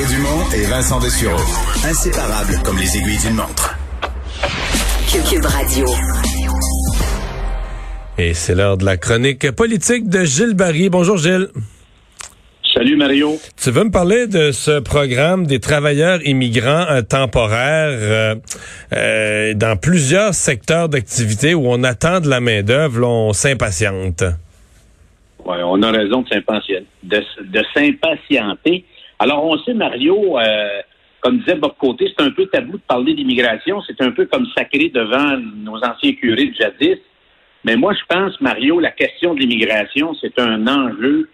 Mario Dumont et Vincent Dessureau. Inséparables comme les aiguilles d'une montre. Cube Radio. Et c'est l'heure de la chronique politique de Gilles Barry. Bonjour Gilles. Salut Mario. Tu veux me parler de ce programme des travailleurs immigrants euh, temporaires euh, euh, dans plusieurs secteurs d'activité où on attend de la main-d'œuvre, on s'impatiente. Oui, on a raison de s'impatienter. De, s'impatienter. Alors, on sait, Mario, comme disait Bob Côté, c'est un peu tabou de parler d'immigration. C'est un peu comme sacré devant nos anciens curés de jadis. Mais moi, je pense, Mario, la question de l'immigration, c'est un enjeu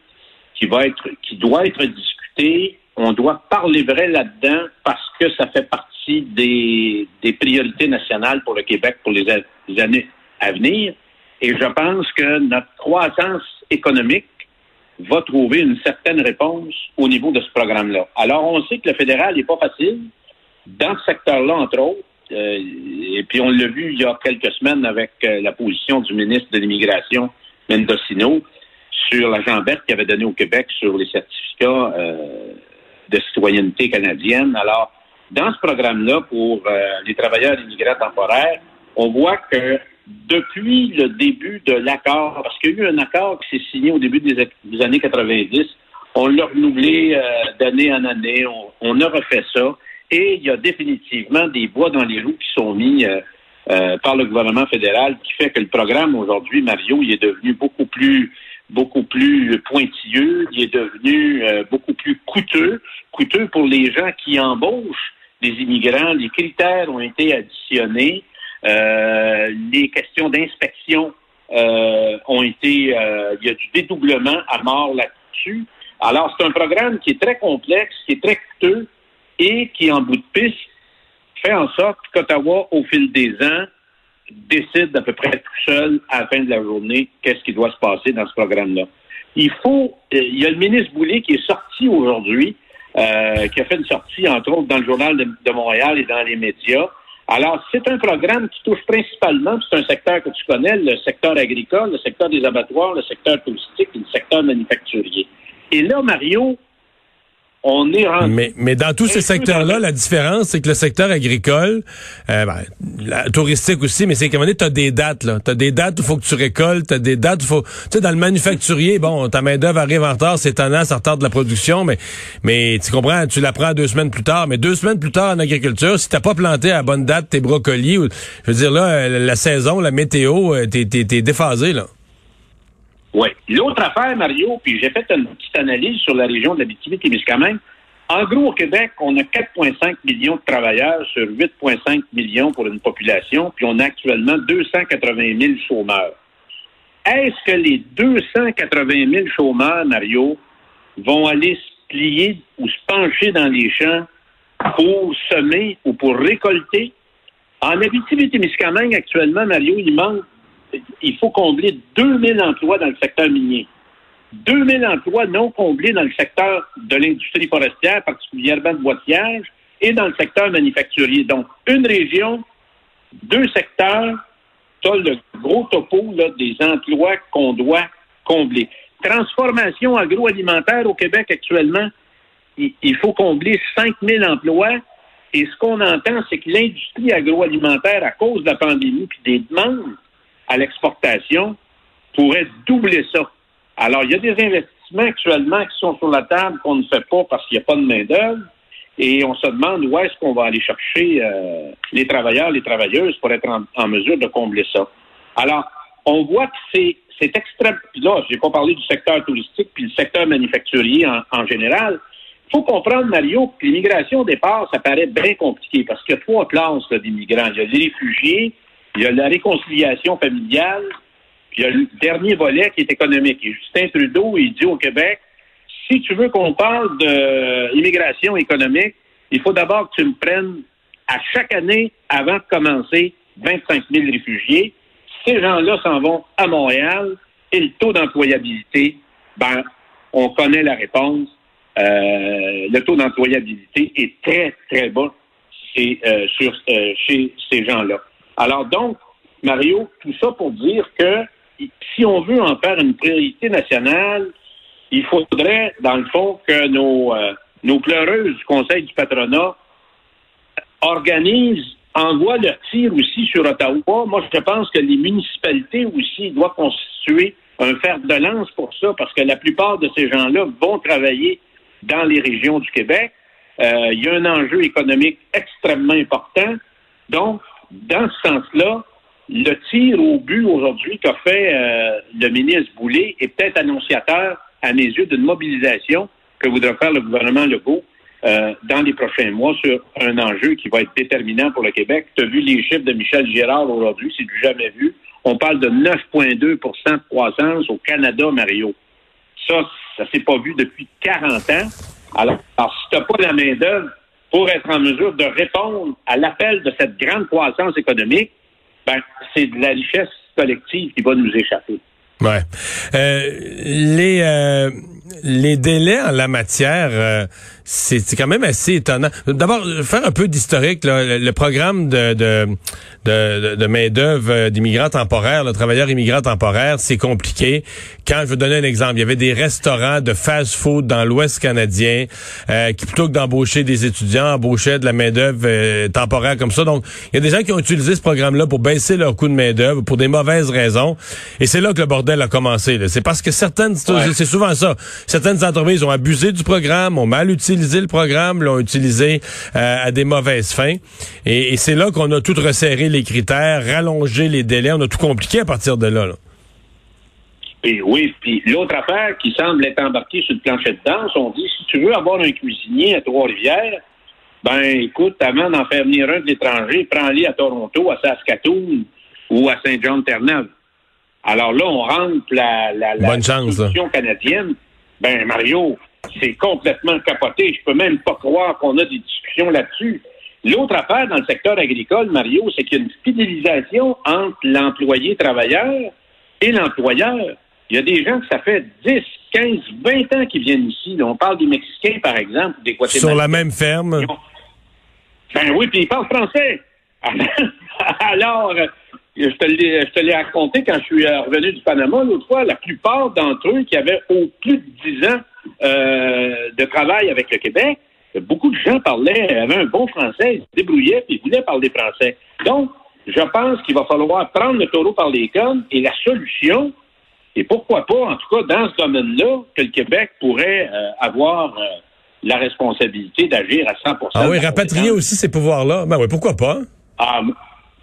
qui va être, qui doit être discuté. On doit parler vrai là-dedans parce que ça fait partie des, des priorités nationales pour le Québec pour les, années à venir. Et je pense que notre croissance économique va trouver une certaine réponse au niveau de ce programme-là. Alors, on sait que le fédéral n'est pas facile dans ce secteur-là, entre autres. Euh, et puis, on l'a vu il y a quelques semaines avec euh, la position du ministre de l'Immigration, Mendocino sur la jambette qu'il avait donné au Québec sur les certificats euh, de citoyenneté canadienne. Alors, dans ce programme-là, pour euh, les travailleurs immigrants temporaires, on voit que depuis le début de l'accord, parce qu'il y a eu un accord qui s'est signé au début des, années 90, on l'a renouvelé euh, d'année en année, on, a refait ça, et il y a définitivement des bois dans les roues qui sont mis par le gouvernement fédéral, qui fait que le programme aujourd'hui, Mario, il est devenu beaucoup plus beaucoup plus pointilleux, il est devenu euh, beaucoup plus coûteux, coûteux pour les gens qui embauchent des immigrants. Les critères ont été additionnés, euh, les questions d'inspection euh, ont été, il y a du dédoublement à mort là-dessus. Alors c'est un programme qui est très complexe, qui est très coûteux et qui, en bout de piste, fait en sorte qu'Ottawa, au fil des ans, décide d'à peu près tout seul à la fin de la journée qu'est-ce qui doit se passer dans ce programme-là. Il faut, euh, il y a le ministre Boulay qui est sorti aujourd'hui, euh, qui a fait une sortie, entre autres, dans le journal de, Montréal et dans les médias. Alors, c'est un programme qui touche principalement, c'est un secteur que tu connais, le secteur agricole, le secteur des abattoirs, le secteur touristique et le secteur manufacturier. Et là, Mario, on est Mais, mais dans tous ces secteurs-là, la différence, c'est que le secteur agricole, euh, ben, touristique aussi, mais c'est qu'à un moment donné, tu as des dates. là. Tu as des dates où il faut que tu récoltes, tu as des dates où faut... Tu sais, dans le manufacturier, bon, ta main-d'œuvre arrive en retard, c'est étonnant, ça retarde la production, mais, mais tu comprends, tu la prends deux semaines plus tard. Mais deux semaines plus tard en agriculture, si t'as pas planté à bonne date tes brocolis, ou, je veux dire, là, la saison, la météo, euh, t'es es, déphasé, là. Oui. L'autre affaire, Mario, puis j'ai fait une petite analyse sur la région de l'Abitibi-Témiscamingue. En gros, au Québec, on a 4,5 millions de travailleurs sur 8,5 millions pour une population, puis on a actuellement 280 000 chômeurs. Est-ce que les 280 000 chômeurs, Mario, vont aller se plier ou se pencher dans les champs pour semer ou pour récolter? En Abitibi-Témiscamingue, actuellement, Mario, il manque il faut combler 2000 emplois dans le secteur minier. 2000 emplois non comblés dans le secteur de l'industrie forestière, particulièrement de boîtiage, et dans le secteur manufacturier. Donc, une région, deux secteurs, tu as le gros topo des emplois qu'on doit combler. Transformation agroalimentaire au Québec actuellement, il, faut combler 5000 emplois. Et ce qu'on entend, c'est que l'industrie agroalimentaire, à cause de la pandémie puis des demandes à l'exportation pourrait doubler ça. Alors, il y a des investissements actuellement qui sont sur la table qu'on ne fait pas parce qu'il n'y a pas de main-d'œuvre. Et on se demande où est-ce qu'on va aller chercher euh, les travailleurs, les travailleuses pour être en, mesure de combler ça. Alors, on voit que c'est, c'est extrême. Puis là, je n'ai pas parlé du secteur touristique puis le secteur manufacturier en, général. Il faut comprendre, Mario, que l'immigration au départ, ça paraît bien compliqué parce qu'il y a trois classes d'immigrants. Il y a les réfugiés, il y a la réconciliation familiale, puis il y a le dernier volet qui est économique. Et Justin Trudeau, il dit au Québec, si tu veux qu'on parle d'immigration économique, il faut d'abord que tu me prennes à chaque année, avant de commencer, 25 000 réfugiés. Ces gens-là s'en vont à Montréal et le taux d'employabilité, ben, on connaît la réponse. Euh, le taux d'employabilité est très, très bas euh, sur, euh, chez ces gens-là. Alors donc, Mario, tout ça pour dire que si on veut en faire une priorité nationale, il faudrait, dans le fond, que nos, euh, nos pleureuses du Conseil du patronat organisent, envoient leur tir aussi sur Ottawa. Moi, je pense que les municipalités aussi doivent constituer un fer de lance pour ça, parce que la plupart de ces gens-là vont travailler dans les régions du Québec. Euh, il y a un enjeu économique extrêmement important. Donc, dans ce sens-là, le tir au but aujourd'hui qu'a fait euh, le ministre Boulay est peut-être annonciateur, à mes yeux, d'une mobilisation que voudra faire le gouvernement Legault euh, dans les prochains mois sur un enjeu qui va être déterminant pour le Québec. Tu as vu les chiffres de Michel Girard aujourd'hui, c'est du jamais vu. On parle de 9,2% de croissance au Canada, Mario. Ça, ça s'est pas vu depuis 40 ans. Alors, alors si tu n'as pas la main-d'œuvre pour être en mesure de répondre à l'appel de cette grande croissance économique, ben, c'est de la richesse collective qui va nous échapper. Ouais. Euh, les euh, les délais en la matière, euh, c'est quand même assez étonnant. D'abord, faire un peu d'historique. Le, programme de, de, de, de main-d'œuvre euh, d'immigrants temporaires, le travailleurs immigrants temporaires, c'est compliqué. Quand je veux donner un exemple, il y avait des restaurants de fast-food dans l'Ouest canadien euh, qui, plutôt que d'embaucher des étudiants, embauchaient de la main-d'œuvre euh, temporaire comme ça. Donc, il y a des gens qui ont utilisé ce programme-là pour baisser leur coût de main-d'œuvre pour des mauvaises raisons. Et c'est là que le bordel a commencé. C'est parce que certaines, c'est souvent ça. Certaines entreprises ont abusé du programme, ont mal utilisé utilisé le programme, l'ont utilisé euh, à des mauvaises fins. Et, c'est là qu'on a tout resserré les critères, rallongé les délais, on a tout compliqué à partir de là. Et oui, puis l'autre affaire qui semble être embarquée sur le plancher de danse, on dit si tu veux avoir un cuisinier à Trois-Rivières, ben écoute, avant d'en faire venir un de l'étranger, prends-le à Toronto, à Saskatoon ou à Saint-Jean-de-Terre-Neuve. Alors là, on rentre la, la, la canadienne. Ben Mario, c'est complètement capoté. Je peux même pas croire qu'on a des discussions là-dessus. L'autre affaire dans le secteur agricole, Mario, c'est qu'il y a une fidélisation entre l'employé travailleur et l'employeur. Il y a des gens que ça fait 10, 15, 20 ans qu'ils viennent ici. on parle des Mexicains, par exemple, des Guatémaltèques. Sur la même ferme. Ben oui, puis ils parlent français. Alors, je te l'ai raconté quand je suis revenu du Panama l'autre fois, la plupart d'entre eux qui avaient au plus de 10 ans euh, de travail avec le Québec, beaucoup de gens parlaient, avaient un bon français, ils se débrouillaient et voulaient parler français. Donc, je pense qu'il va falloir prendre le taureau par les cornes et la solution, et pourquoi pas, en tout cas, dans ce domaine-là, que le Québec pourrait euh, avoir euh, la responsabilité d'agir à 100% Ah oui, rapatrier aussi ces pouvoirs-là. Ben oui, pourquoi pas? Ah,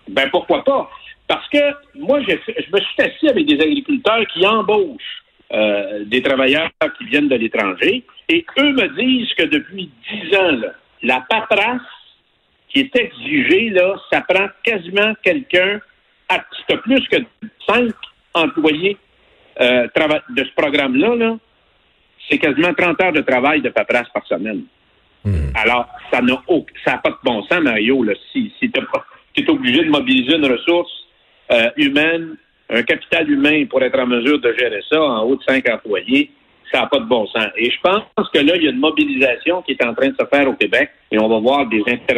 ben pourquoi pas? Parce que moi, je me suis assis avec des agriculteurs qui embauchent euh, des travailleurs qui viennent de l'étranger. Et eux me disent que depuis dix ans, la paperasse qui est exigée, là, ça prend quasiment quelqu'un, à plus que cinq employés euh, de ce programme-là, -là, c'est quasiment 30 heures de travail de paperasse par semaine. Hmm. Alors, ça n'a ça pas de bon sens, Mario, là, si, si tu es obligé de mobiliser une ressource euh, humaine un capital humain pour être en mesure de gérer ça en haut de cinq employés, ça n'a pas de bon sens. Et je pense que là, il y a une mobilisation qui est en train de se faire au Québec et on va voir des interventions